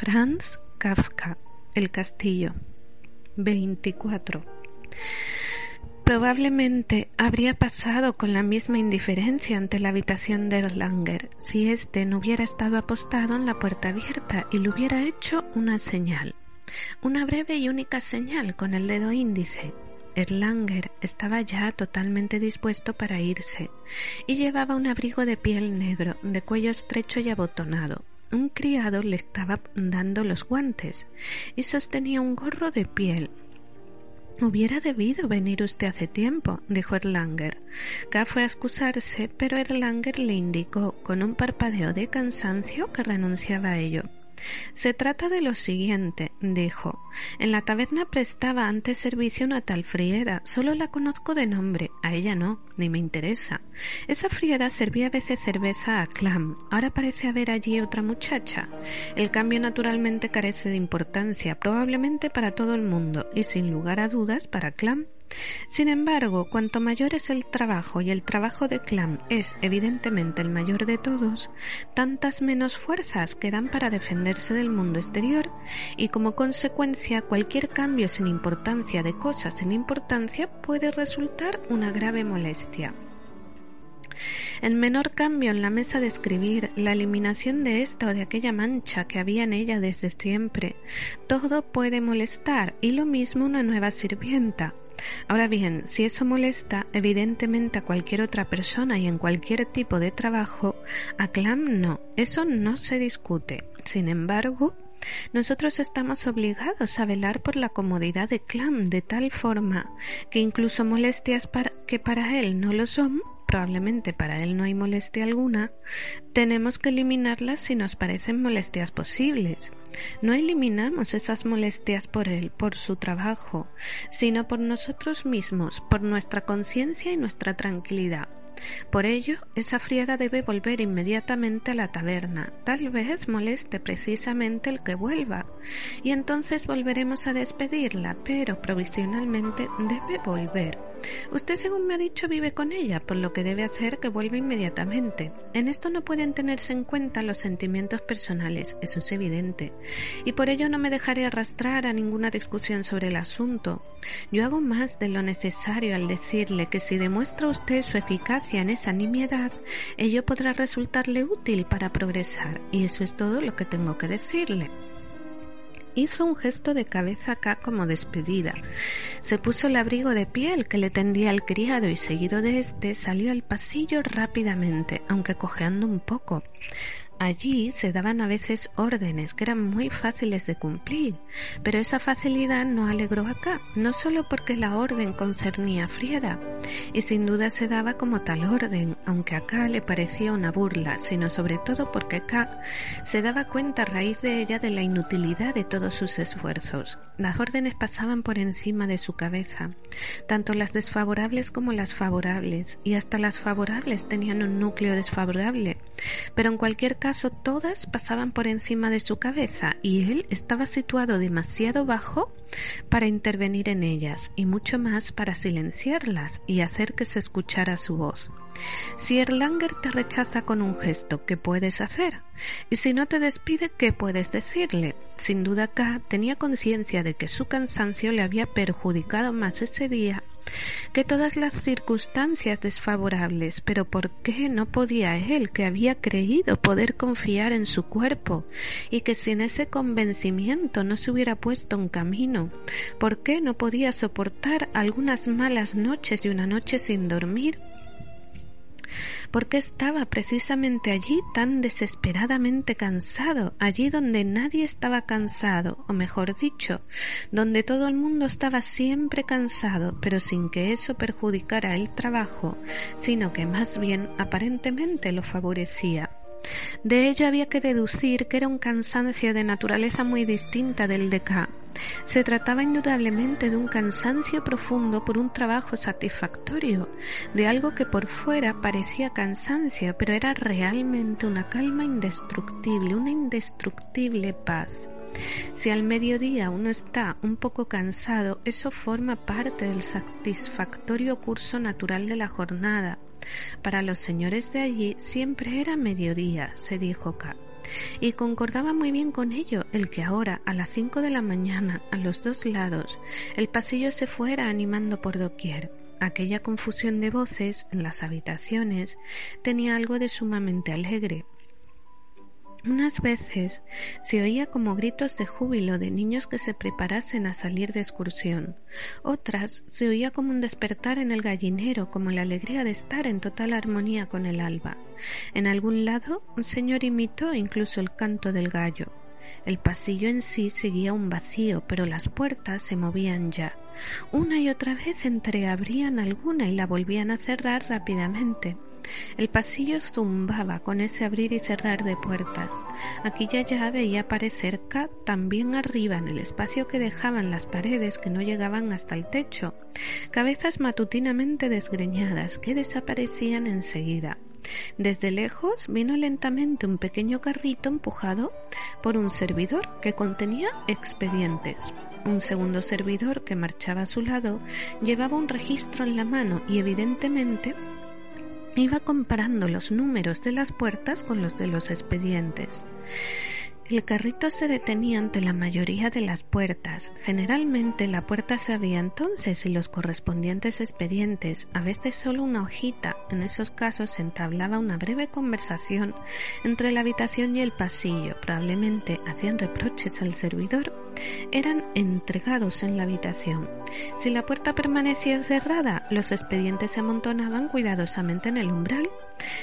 Franz Kafka, El castillo. 24. Probablemente habría pasado con la misma indiferencia ante la habitación de Erlanger si éste no hubiera estado apostado en la puerta abierta y le hubiera hecho una señal, una breve y única señal con el dedo índice. Erlanger estaba ya totalmente dispuesto para irse y llevaba un abrigo de piel negro, de cuello estrecho y abotonado, un criado le estaba dando los guantes y sostenía un gorro de piel. Hubiera debido venir usted hace tiempo, dijo Erlanger. K fue a excusarse, pero Erlanger le indicó con un parpadeo de cansancio que renunciaba a ello. Se trata de lo siguiente, dijo. En la taberna prestaba antes servicio una tal Friera. Solo la conozco de nombre. A ella no, ni me interesa. Esa Friera servía a veces cerveza a Clam. Ahora parece haber allí otra muchacha. El cambio naturalmente carece de importancia, probablemente para todo el mundo, y sin lugar a dudas para Clam. Sin embargo, cuanto mayor es el trabajo y el trabajo de Clam es evidentemente el mayor de todos, tantas menos fuerzas quedan para defenderse del mundo exterior y como consecuencia cualquier cambio sin importancia de cosas sin importancia puede resultar una grave molestia. El menor cambio en la mesa de escribir, la eliminación de esta o de aquella mancha que había en ella desde siempre, todo puede molestar y lo mismo una nueva sirvienta, Ahora bien, si eso molesta evidentemente a cualquier otra persona y en cualquier tipo de trabajo, a Clam no, eso no se discute. Sin embargo, nosotros estamos obligados a velar por la comodidad de Clam de tal forma que incluso molestias que para él no lo son, probablemente para él no hay molestia alguna, tenemos que eliminarlas si nos parecen molestias posibles. No eliminamos esas molestias por él, por su trabajo, sino por nosotros mismos, por nuestra conciencia y nuestra tranquilidad. Por ello, esa friada debe volver inmediatamente a la taberna. Tal vez moleste precisamente el que vuelva, y entonces volveremos a despedirla, pero provisionalmente debe volver. Usted, según me ha dicho, vive con ella, por lo que debe hacer que vuelva inmediatamente. En esto no pueden tenerse en cuenta los sentimientos personales, eso es evidente, y por ello no me dejaré arrastrar a ninguna discusión sobre el asunto. Yo hago más de lo necesario al decirle que si demuestra usted su eficacia en esa nimiedad, ello podrá resultarle útil para progresar, y eso es todo lo que tengo que decirle. Hizo un gesto de cabeza acá como despedida. Se puso el abrigo de piel que le tendía el criado y seguido de éste salió al pasillo rápidamente, aunque cojeando un poco. Allí se daban a veces órdenes que eran muy fáciles de cumplir, pero esa facilidad no alegró acá, no solo porque la orden concernía a Frieda, y sin duda se daba como tal orden, aunque acá le parecía una burla, sino sobre todo porque acá se daba cuenta a raíz de ella de la inutilidad de sus esfuerzos. Las órdenes pasaban por encima de su cabeza, tanto las desfavorables como las favorables, y hasta las favorables tenían un núcleo desfavorable, pero en cualquier caso todas pasaban por encima de su cabeza y él estaba situado demasiado bajo para intervenir en ellas y mucho más para silenciarlas y hacer que se escuchara su voz. Si Erlanger te rechaza con un gesto, ¿qué puedes hacer? Y si no te despide, ¿qué puedes decirle? Sin duda K tenía conciencia de que su cansancio le había perjudicado más ese día que todas las circunstancias desfavorables, pero ¿por qué no podía él, que había creído poder confiar en su cuerpo y que sin ese convencimiento no se hubiera puesto en camino? ¿Por qué no podía soportar algunas malas noches y una noche sin dormir? ¿Por qué estaba precisamente allí tan desesperadamente cansado, allí donde nadie estaba cansado, o mejor dicho, donde todo el mundo estaba siempre cansado, pero sin que eso perjudicara el trabajo, sino que más bien aparentemente lo favorecía? De ello había que deducir que era un cansancio de naturaleza muy distinta del de K. Se trataba indudablemente de un cansancio profundo por un trabajo satisfactorio, de algo que por fuera parecía cansancio, pero era realmente una calma indestructible, una indestructible paz. Si al mediodía uno está un poco cansado, eso forma parte del satisfactorio curso natural de la jornada, para los señores de allí siempre era mediodía, se dijo K. Y concordaba muy bien con ello el que ahora, a las cinco de la mañana, a los dos lados, el pasillo se fuera animando por doquier. Aquella confusión de voces en las habitaciones tenía algo de sumamente alegre, unas veces se oía como gritos de júbilo de niños que se preparasen a salir de excursión. Otras se oía como un despertar en el gallinero, como la alegría de estar en total armonía con el alba. En algún lado un señor imitó incluso el canto del gallo. El pasillo en sí seguía un vacío, pero las puertas se movían ya. Una y otra vez entreabrían alguna y la volvían a cerrar rápidamente. El pasillo zumbaba con ese abrir y cerrar de puertas. Aquí ya veía aparecer K también arriba en el espacio que dejaban las paredes que no llegaban hasta el techo, cabezas matutinamente desgreñadas que desaparecían enseguida. Desde lejos vino lentamente un pequeño carrito empujado por un servidor que contenía expedientes. Un segundo servidor que marchaba a su lado llevaba un registro en la mano y evidentemente Iba comparando los números de las puertas con los de los expedientes. El carrito se detenía ante la mayoría de las puertas. Generalmente la puerta se abría entonces y los correspondientes expedientes, a veces solo una hojita, en esos casos se entablaba una breve conversación entre la habitación y el pasillo. Probablemente hacían reproches al servidor. Eran entregados en la habitación. Si la puerta permanecía cerrada, los expedientes se amontonaban cuidadosamente en el umbral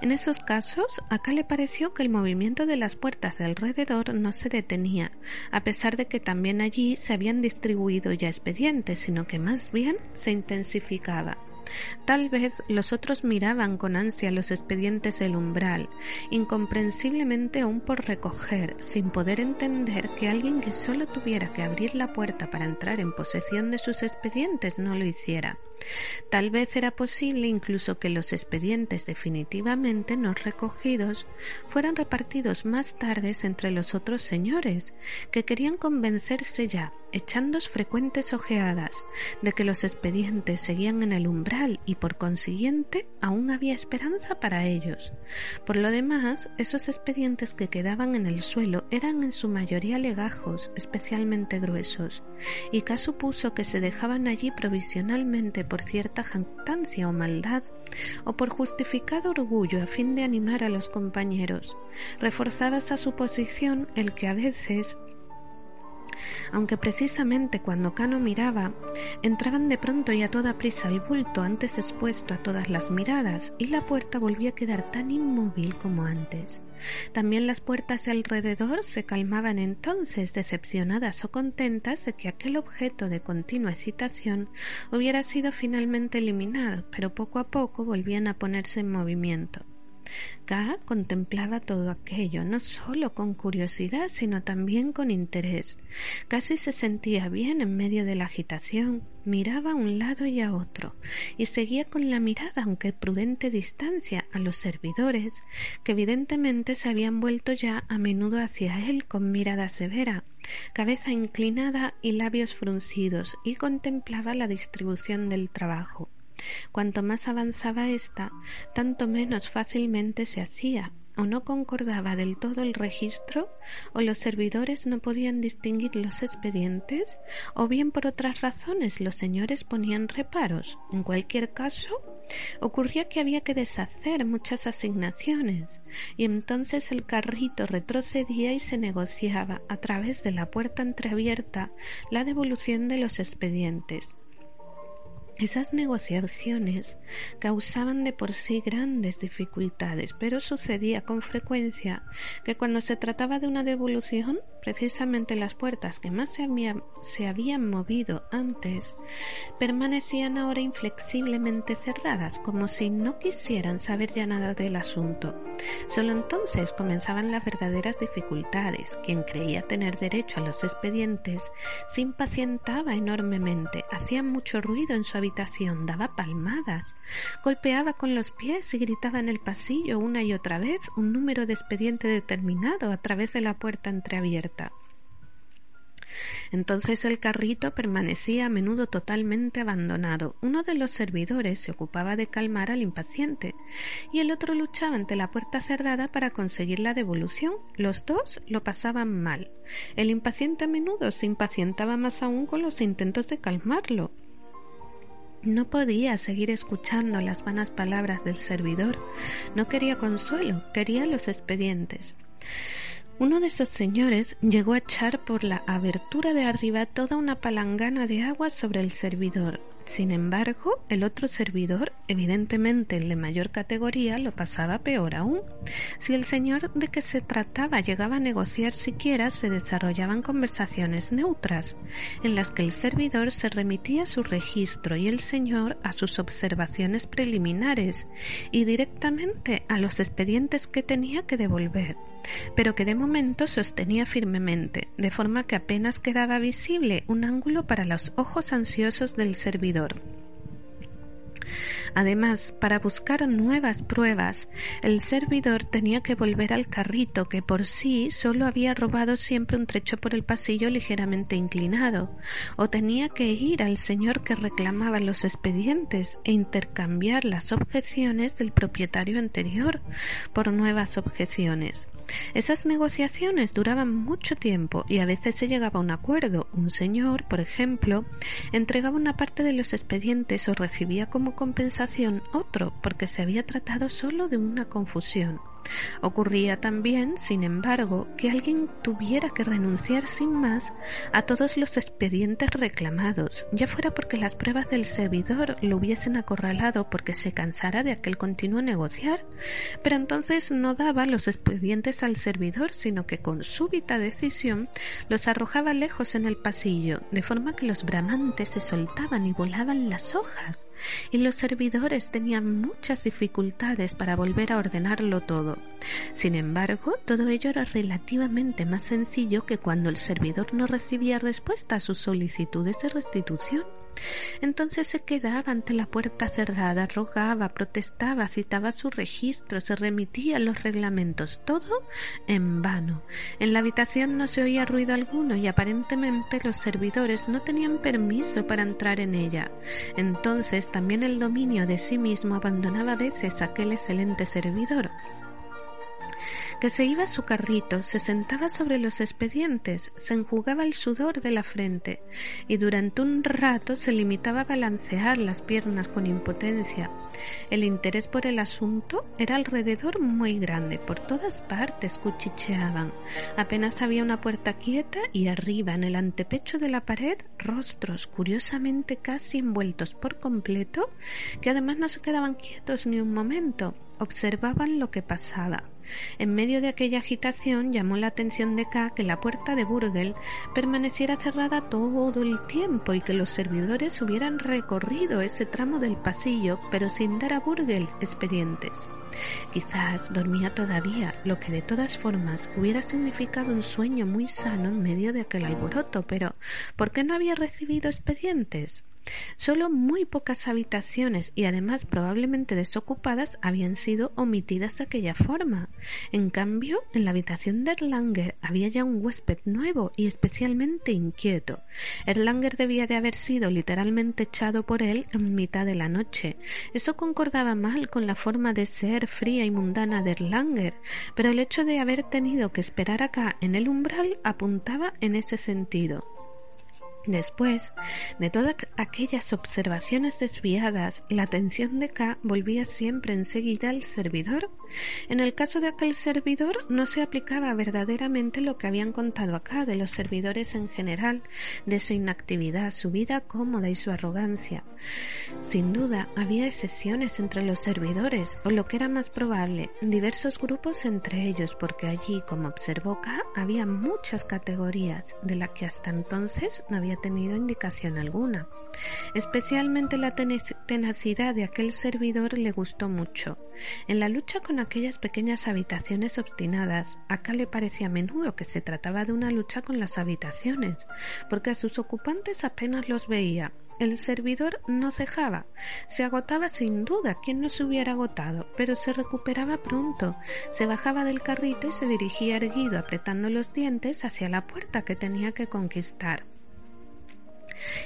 en esos casos, acá le pareció que el movimiento de las puertas de alrededor no se detenía, a pesar de que también allí se habían distribuido ya expedientes, sino que más bien se intensificaba. Tal vez los otros miraban con ansia los expedientes del umbral, incomprensiblemente aún por recoger, sin poder entender que alguien que solo tuviera que abrir la puerta para entrar en posesión de sus expedientes no lo hiciera. Tal vez era posible incluso que los expedientes definitivamente no recogidos fueran repartidos más tarde entre los otros señores, que querían convencerse ya, echando frecuentes ojeadas, de que los expedientes seguían en el umbral y por consiguiente aún había esperanza para ellos. Por lo demás, esos expedientes que quedaban en el suelo eran en su mayoría legajos, especialmente gruesos, y K supuso que se dejaban allí provisionalmente por cierta jactancia o maldad, o por justificado orgullo a fin de animar a los compañeros. Reforzaba esa suposición el que a veces aunque precisamente cuando Cano miraba, entraban de pronto y a toda prisa el bulto antes expuesto a todas las miradas, y la puerta volvía a quedar tan inmóvil como antes. También las puertas de alrededor se calmaban entonces, decepcionadas o contentas de que aquel objeto de continua excitación hubiera sido finalmente eliminado, pero poco a poco volvían a ponerse en movimiento. Contemplaba todo aquello, no sólo con curiosidad, sino también con interés. Casi se sentía bien en medio de la agitación, miraba a un lado y a otro, y seguía con la mirada, aunque prudente distancia, a los servidores, que evidentemente se habían vuelto ya a menudo hacia él con mirada severa, cabeza inclinada y labios fruncidos, y contemplaba la distribución del trabajo. Cuanto más avanzaba ésta, tanto menos fácilmente se hacía, o no concordaba del todo el registro, o los servidores no podían distinguir los expedientes, o bien por otras razones los señores ponían reparos. En cualquier caso, ocurría que había que deshacer muchas asignaciones, y entonces el carrito retrocedía y se negociaba a través de la puerta entreabierta la devolución de los expedientes. Esas negociaciones causaban de por sí grandes dificultades, pero sucedía con frecuencia que cuando se trataba de una devolución, precisamente las puertas que más se, habían movido antes permanecían ahora inflexiblemente cerradas, como si no quisieran saber ya nada del asunto. Solo entonces comenzaban las verdaderas dificultades. Quien creía tener derecho a los expedientes se impacientaba enormemente, hacía mucho ruido en su habitación daba palmadas, golpeaba con los pies y gritaba en el pasillo una y otra vez un número de expediente determinado a través de la puerta entreabierta. Entonces el carrito permanecía a menudo totalmente abandonado. Uno de los servidores se ocupaba de calmar al impaciente y el otro luchaba ante la puerta cerrada para conseguir la devolución. Los dos lo pasaban mal. El impaciente a menudo se impacientaba más aún con los intentos de calmarlo. No podía seguir escuchando las vanas palabras del servidor. No quería consuelo, quería los expedientes. Uno de esos señores llegó a echar por la abertura de arriba toda una palangana de agua sobre el servidor. Sin embargo, el otro servidor, evidentemente el de mayor categoría, lo pasaba peor aún. Si el señor de que se trataba llegaba a negociar siquiera, se desarrollaban conversaciones neutras, en las que el servidor se remitía a su registro y el señor a sus observaciones preliminares y directamente a los expedientes que tenía que devolver pero que de momento sostenía firmemente, de forma que apenas quedaba visible un ángulo para los ojos ansiosos del servidor. Además, para buscar nuevas pruebas, el servidor tenía que volver al carrito que por sí solo había robado siempre un trecho por el pasillo ligeramente inclinado, o tenía que ir al señor que reclamaba los expedientes e intercambiar las objeciones del propietario anterior por nuevas objeciones. Esas negociaciones duraban mucho tiempo y a veces se llegaba a un acuerdo. Un señor, por ejemplo, entregaba una parte de los expedientes o recibía como compensación otro porque se había tratado solo de una confusión. Ocurría también, sin embargo, que alguien tuviera que renunciar sin más a todos los expedientes reclamados, ya fuera porque las pruebas del servidor lo hubiesen acorralado porque se cansara de aquel continuo negociar, pero entonces no daba los expedientes al servidor, sino que con súbita decisión los arrojaba lejos en el pasillo, de forma que los bramantes se soltaban y volaban las hojas, y los servidores tenían muchas dificultades para volver a ordenarlo todo. Sin embargo, todo ello era relativamente más sencillo que cuando el servidor no recibía respuesta a sus solicitudes de restitución. Entonces se quedaba ante la puerta cerrada, rogaba, protestaba, citaba su registro, se remitía a los reglamentos, todo en vano. En la habitación no se oía ruido alguno y aparentemente los servidores no tenían permiso para entrar en ella. Entonces también el dominio de sí mismo abandonaba a veces aquel excelente servidor que se iba a su carrito, se sentaba sobre los expedientes, se enjugaba el sudor de la frente y durante un rato se limitaba a balancear las piernas con impotencia. El interés por el asunto era alrededor muy grande, por todas partes cuchicheaban. Apenas había una puerta quieta y arriba, en el antepecho de la pared, rostros curiosamente casi envueltos por completo, que además no se quedaban quietos ni un momento, observaban lo que pasaba. En medio de aquella agitación llamó la atención de K que la puerta de Burgel permaneciera cerrada todo el tiempo y que los servidores hubieran recorrido ese tramo del pasillo, pero sin dar a Burgel expedientes. Quizás dormía todavía, lo que de todas formas hubiera significado un sueño muy sano en medio de aquel alboroto, pero ¿por qué no había recibido expedientes? Solo muy pocas habitaciones y además probablemente desocupadas habían sido omitidas de aquella forma. En cambio, en la habitación de Erlanger había ya un huésped nuevo y especialmente inquieto. Erlanger debía de haber sido literalmente echado por él en mitad de la noche. Eso concordaba mal con la forma de ser fría y mundana de Erlanger, pero el hecho de haber tenido que esperar acá en el umbral apuntaba en ese sentido. Después de todas aquellas observaciones desviadas, la atención de K volvía siempre enseguida al servidor. En el caso de aquel servidor no se aplicaba verdaderamente lo que habían contado acá de los servidores en general, de su inactividad, su vida cómoda y su arrogancia. Sin duda, había excepciones entre los servidores, o lo que era más probable, diversos grupos entre ellos, porque allí, como observó K, había muchas categorías, de las que hasta entonces no había tenido indicación alguna. Especialmente la tenacidad de aquel servidor le gustó mucho. En la lucha con aquellas pequeñas habitaciones obstinadas, acá le parecía a menudo que se trataba de una lucha con las habitaciones, porque a sus ocupantes apenas los veía, el servidor no cejaba. Se agotaba sin duda, quien no se hubiera agotado, pero se recuperaba pronto. Se bajaba del carrito y se dirigía erguido, apretando los dientes hacia la puerta que tenía que conquistar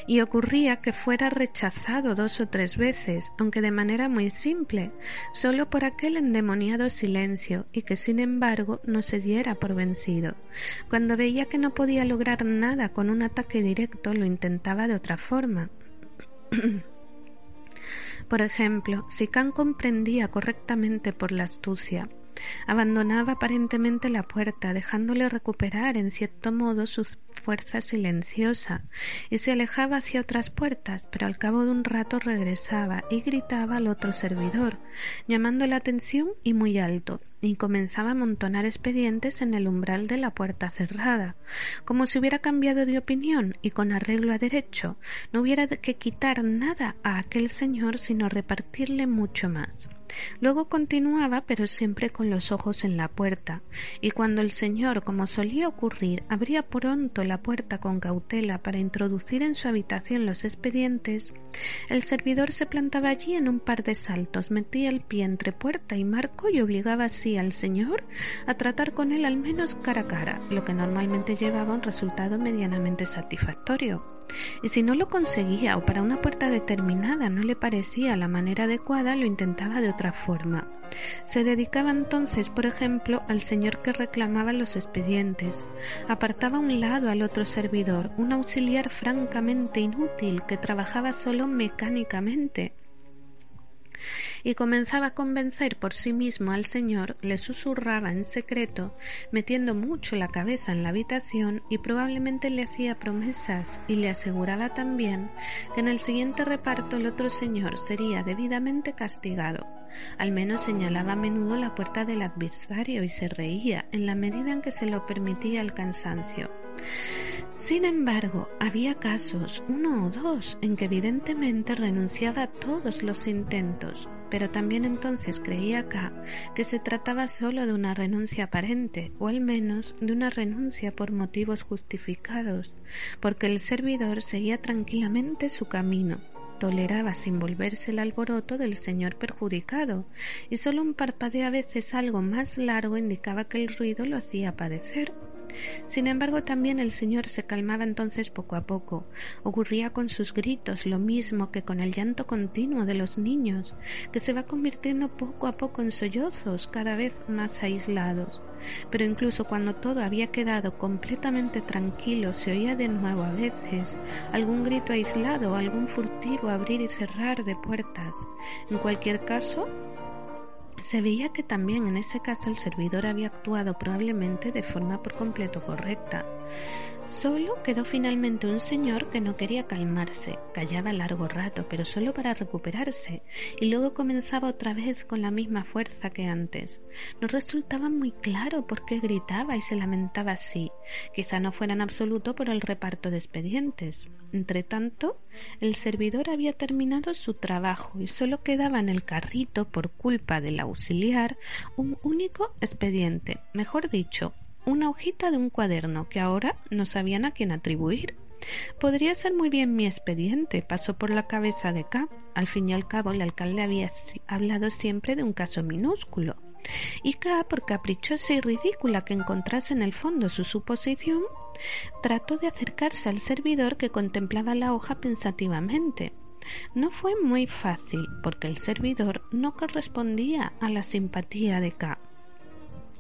y ocurría que fuera rechazado dos o tres veces, aunque de manera muy simple, solo por aquel endemoniado silencio, y que sin embargo no se diera por vencido. Cuando veía que no podía lograr nada con un ataque directo, lo intentaba de otra forma. por ejemplo, si Kant comprendía correctamente por la astucia Abandonaba aparentemente la puerta, dejándole recuperar en cierto modo su fuerza silenciosa, y se alejaba hacia otras puertas, pero al cabo de un rato regresaba y gritaba al otro servidor, llamando la atención y muy alto, y comenzaba a amontonar expedientes en el umbral de la puerta cerrada, como si hubiera cambiado de opinión y con arreglo a derecho no hubiera que quitar nada a aquel señor sino repartirle mucho más. Luego continuaba, pero siempre con los ojos en la puerta, y cuando el señor, como solía ocurrir, abría pronto la puerta con cautela para introducir en su habitación los expedientes, el servidor se plantaba allí en un par de saltos, metía el pie entre puerta y marco y obligaba así al señor a tratar con él al menos cara a cara, lo que normalmente llevaba un resultado medianamente satisfactorio. Y si no lo conseguía o para una puerta determinada no le parecía la manera adecuada, lo intentaba de otra forma. Se dedicaba entonces, por ejemplo, al señor que reclamaba los expedientes. Apartaba a un lado al otro servidor, un auxiliar francamente inútil que trabajaba solo mecánicamente y comenzaba a convencer por sí mismo al señor, le susurraba en secreto, metiendo mucho la cabeza en la habitación y probablemente le hacía promesas y le aseguraba también que en el siguiente reparto el otro señor sería debidamente castigado. Al menos señalaba a menudo la puerta del adversario y se reía en la medida en que se lo permitía el cansancio. Sin embargo, había casos, uno o dos, en que evidentemente renunciaba a todos los intentos, pero también entonces creía acá que se trataba solo de una renuncia aparente, o al menos de una renuncia por motivos justificados, porque el servidor seguía tranquilamente su camino, toleraba sin volverse el alboroto del señor perjudicado, y solo un parpadeo a veces algo más largo indicaba que el ruido lo hacía padecer. Sin embargo, también el señor se calmaba entonces poco a poco. Ocurría con sus gritos lo mismo que con el llanto continuo de los niños, que se va convirtiendo poco a poco en sollozos cada vez más aislados. Pero incluso cuando todo había quedado completamente tranquilo, se oía de nuevo a veces algún grito aislado, algún furtivo abrir y cerrar de puertas. En cualquier caso, se veía que también en ese caso el servidor había actuado probablemente de forma por completo correcta. Solo quedó finalmente un señor que no quería calmarse, callaba largo rato, pero solo para recuperarse, y luego comenzaba otra vez con la misma fuerza que antes. No resultaba muy claro por qué gritaba y se lamentaba así. Quizá no fuera en absoluto por el reparto de expedientes. Entretanto, el servidor había terminado su trabajo y solo quedaba en el carrito, por culpa del auxiliar, un único expediente, mejor dicho, una hojita de un cuaderno que ahora no sabían a quién atribuir. Podría ser muy bien mi expediente, pasó por la cabeza de K. Al fin y al cabo, el alcalde había hablado siempre de un caso minúsculo. Y K, por caprichosa y ridícula que encontrase en el fondo su suposición, trató de acercarse al servidor que contemplaba la hoja pensativamente. No fue muy fácil, porque el servidor no correspondía a la simpatía de K